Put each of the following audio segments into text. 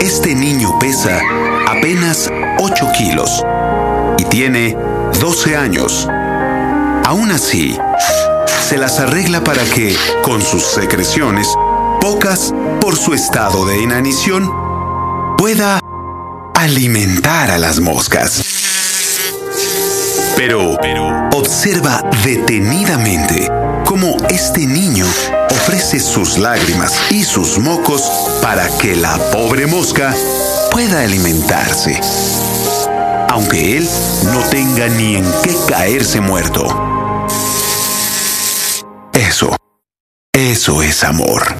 Este niño pesa apenas 8 kilos y tiene 12 años. Aún así, se las arregla para que, con sus secreciones, pocas por su estado de inanición, pueda alimentar a las moscas. Pero, observa detenidamente cómo este niño ofrece sus lágrimas y sus mocos para que la pobre mosca pueda alimentarse, aunque él no tenga ni en qué caerse muerto. Eso, eso es amor.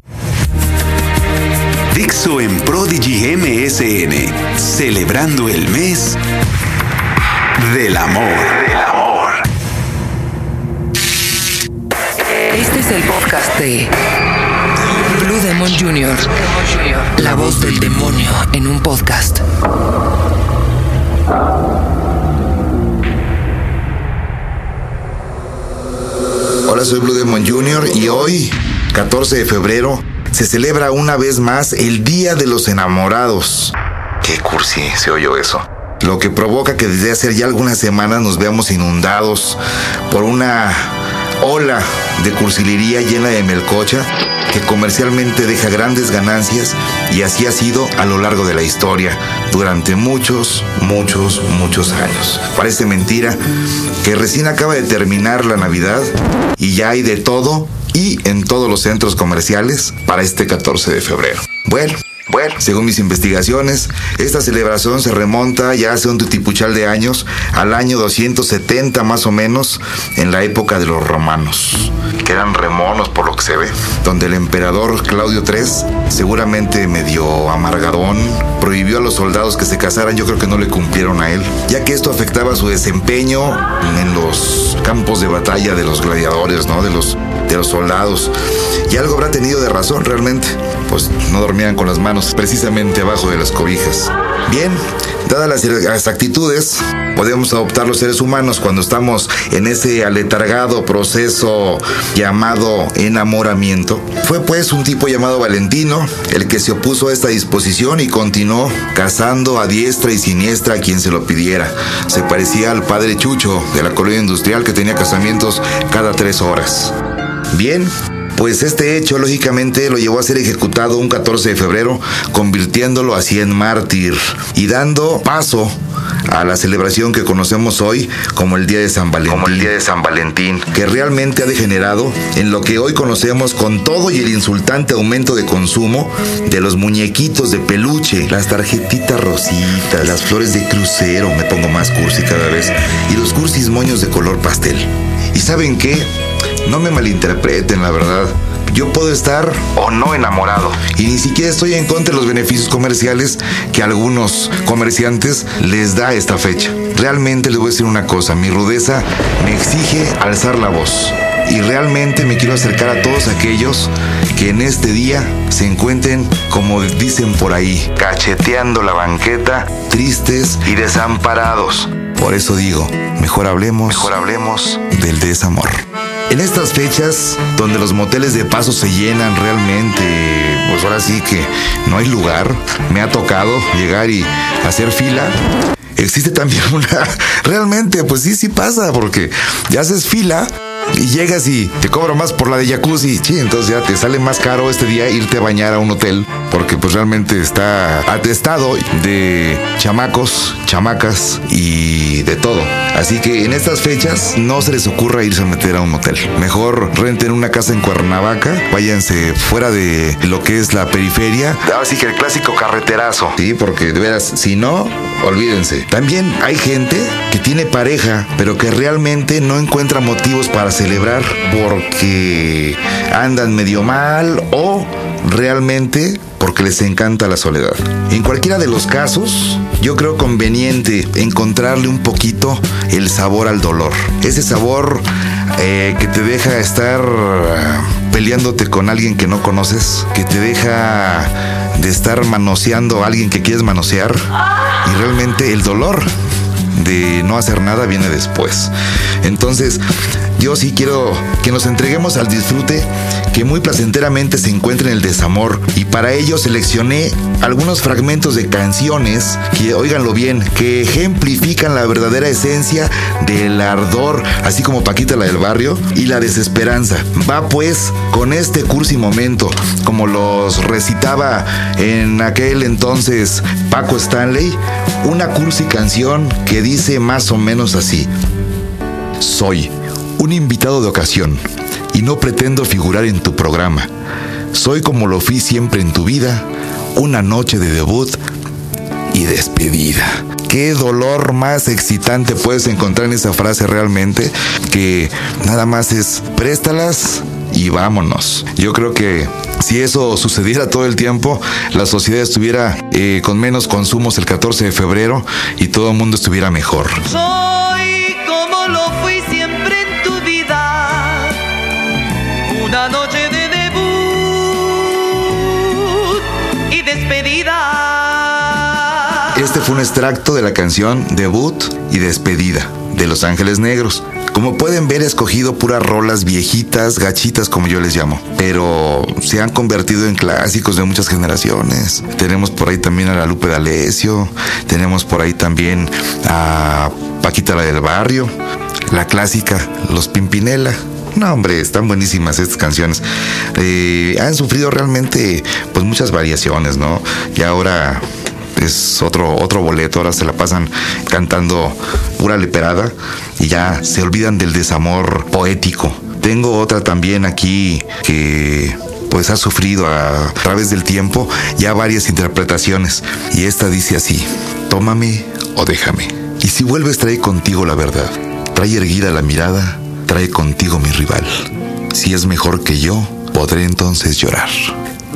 Dixo en Prodigy MSN, celebrando el mes del amor. Del amor. Este es el podcast de Blue Demon Jr., la voz del demonio en un podcast. Hola, soy Blue Demon Jr. y hoy, 14 de febrero, se celebra una vez más el Día de los Enamorados. Qué cursi se oyó eso. Lo que provoca que desde hace ya algunas semanas nos veamos inundados por una ola de cursilería llena de melcocha que comercialmente deja grandes ganancias y así ha sido a lo largo de la historia durante muchos, muchos, muchos años. Parece mentira que recién acaba de terminar la Navidad y ya hay de todo y en todos los centros comerciales para este 14 de febrero. Bueno, bueno, según mis investigaciones, esta celebración se remonta ya hace un tutipuchal de años, al año 270 más o menos, en la época de los romanos, que eran remonos por lo que se ve, donde el emperador Claudio III, seguramente medio amargadón, prohibió a los soldados que se casaran, yo creo que no le cumplieron a él, ya que esto afectaba su desempeño en los campos de batalla de los gladiadores, ¿no? De los, de los soldados. Y algo habrá tenido de razón realmente, pues no dormían con las manos precisamente abajo de las cobijas. Bien, dadas las, las, actitudes, podemos adoptar los seres humanos cuando estamos en ese aletargado proceso llamado enamoramiento. Fue pues un tipo llamado Valentino el que se opuso a esta disposición y continuó cazando a diestra y siniestra a quien se lo pidiera. Se parecía al padre Chucho de la colonia industrial que tenía casamientos cada tres horas. Bien, pues este hecho lógicamente lo llevó a ser ejecutado un 14 de febrero, convirtiéndolo así en mártir y dando paso a la celebración que conocemos hoy como el Día de San Valentín. Como el Día de San Valentín. Que realmente ha degenerado en lo que hoy conocemos con todo y el insultante aumento de consumo de los muñequitos de peluche, las tarjetitas rositas, las flores de crucero, me pongo más cursi cada vez, y los cursis moños de color pastel. ¿Y saben qué? No me malinterpreten, la verdad. Yo puedo estar o no enamorado. Y ni siquiera estoy en contra de los beneficios comerciales que algunos comerciantes les da esta fecha. Realmente les voy a decir una cosa, mi rudeza me exige alzar la voz. Y realmente me quiero acercar a todos aquellos que en este día se encuentren, como dicen por ahí, cacheteando la banqueta, tristes y desamparados. Por eso digo, mejor hablemos, mejor hablemos del desamor. En estas fechas, donde los moteles de paso se llenan realmente, pues ahora sí que no hay lugar, me ha tocado llegar y hacer fila. Existe también una... Realmente, pues sí, sí pasa, porque ya haces fila y llegas y te cobro más por la de jacuzzi. Sí, entonces ya te sale más caro este día irte a bañar a un hotel porque pues realmente está atestado de chamacos, chamacas y de todo. Así que en estas fechas no se les ocurra irse a meter a un hotel. Mejor renten una casa en Cuernavaca, váyanse fuera de lo que es la periferia. Así que el clásico carreterazo. Sí, porque de veras, si no, olvídense. También hay gente que tiene pareja, pero que realmente no encuentra motivos para celebrar porque andan medio mal o realmente porque les encanta la soledad. En cualquiera de los casos, yo creo conveniente encontrarle un poquito el sabor al dolor. Ese sabor eh, que te deja estar peleándote con alguien que no conoces, que te deja de estar manoseando a alguien que quieres manosear y realmente el dolor de no hacer nada viene después. Entonces, yo sí quiero que nos entreguemos al disfrute que muy placenteramente se encuentra en el desamor y para ello seleccioné algunos fragmentos de canciones que, oiganlo bien, que ejemplifican la verdadera esencia del ardor, así como Paquita la del barrio, y la desesperanza. Va pues con este cursi momento, como los recitaba en aquel entonces Paco Stanley, una cursi canción que dice más o menos así. Soy un invitado de ocasión y no pretendo figurar en tu programa. Soy como lo fui siempre en tu vida, una noche de debut y despedida. Qué dolor más excitante puedes encontrar en esa frase realmente, que nada más es préstalas y vámonos. Yo creo que si eso sucediera todo el tiempo, la sociedad estuviera eh, con menos consumos el 14 de febrero y todo el mundo estuviera mejor. Este fue un extracto de la canción Debut y Despedida de Los Ángeles Negros. Como pueden ver, he escogido puras rolas viejitas, gachitas como yo les llamo, pero se han convertido en clásicos de muchas generaciones. Tenemos por ahí también a la Lupe D'Alessio, tenemos por ahí también a Paquita la del Barrio, la clásica Los Pimpinela. No, hombre, están buenísimas estas canciones. Eh, han sufrido realmente pues muchas variaciones, ¿no? Y ahora es otro, otro boleto, ahora se la pasan cantando pura leperada y ya se olvidan del desamor poético. Tengo otra también aquí que pues ha sufrido a través del tiempo ya varias interpretaciones y esta dice así, tómame o déjame. Y si vuelves trae contigo la verdad, trae erguida la mirada, trae contigo mi rival. Si es mejor que yo, podré entonces llorar.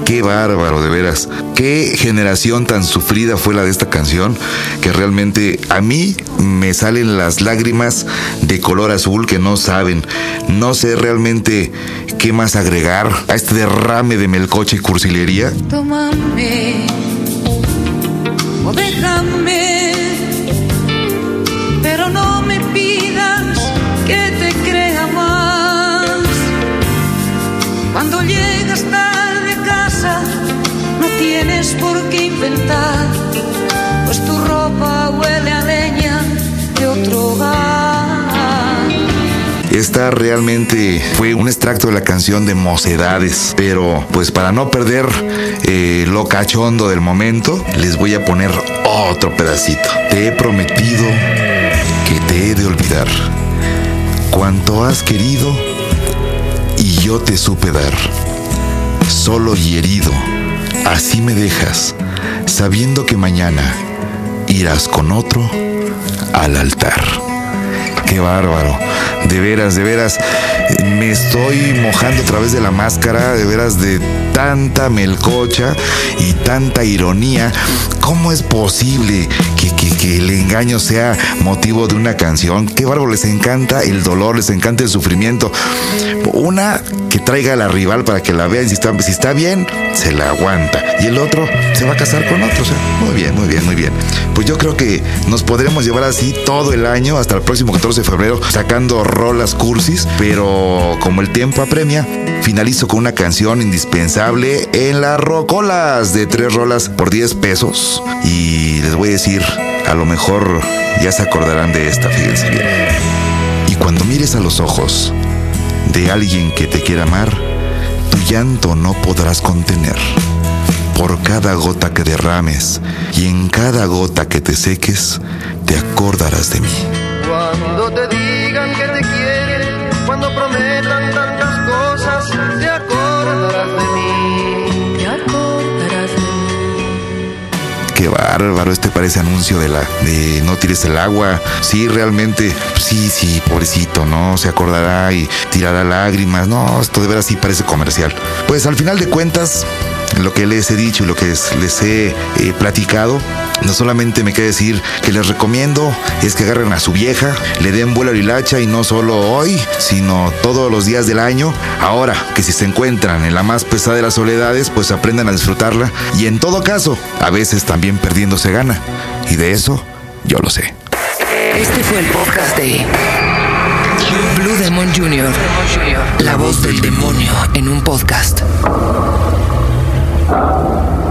Qué bárbaro, de veras. Qué generación tan sufrida fue la de esta canción que realmente a mí me salen las lágrimas de color azul que no saben. No sé realmente qué más agregar a este derrame de melcoche y cursilería. Tómame o déjame, pero no me pidas tienes por qué inventar, pues tu ropa huele a leña de otro hogar. Esta realmente fue un extracto de la canción de Mocedades, pero pues para no perder eh, lo cachondo del momento, les voy a poner otro pedacito. Te he prometido que te he de olvidar cuanto has querido y yo te supe dar. Solo y herido, así me dejas, sabiendo que mañana irás con otro al altar. Qué bárbaro. De veras, de veras. Me estoy mojando a través de la máscara, de veras, de tanta melcocha y tanta ironía. ¿Cómo es posible que, que- que el engaño sea motivo de una canción? Qué bárbaro, les encanta el dolor, les encanta el sufrimiento. Una que traiga a la rival para que la vean, si está, si está bien, se la aguanta. Y el otro se va a casar con otro. Muy bien, muy bien, muy bien. Pues yo creo que nos podremos llevar así todo el año hasta el próximo 14 de febrero sacando rolas cursis, pero como el tiempo apremia, finalizo con una canción indispensable en las rocolas de tres rolas por 10 pesos. Y les voy a decir, a lo mejor ya se acordarán de esta, fíjense bien. Y cuando mires a los ojos de alguien que te quiera amar, tu llanto no podrás contener. Por cada gota que derrames y en cada gota que te seques, te acordarás de mí. Cuando te digan que te quieren, cuando prometan tantas bárbaro, este parece anuncio de la de no tires el agua. Sí, realmente, sí, sí, pobrecito, ¿no? Se acordará y tirará lágrimas. No, esto de veras sí parece comercial. Pues al final de cuentas, lo que les he dicho y lo que les, he eh, platicado, no solamente me queda decir que les recomiendo es que agarren a su vieja, le den vuelo a la hilacha y no solo hoy, sino todos los días del año. Ahora que si se encuentran en la más pesada de las soledades, pues aprendan a disfrutarla y en todo caso, a veces también perdiéndose gana. Y de eso yo lo sé. Este fue el podcast de Blue Demon Jr., la voz del demonio en un podcast. あ!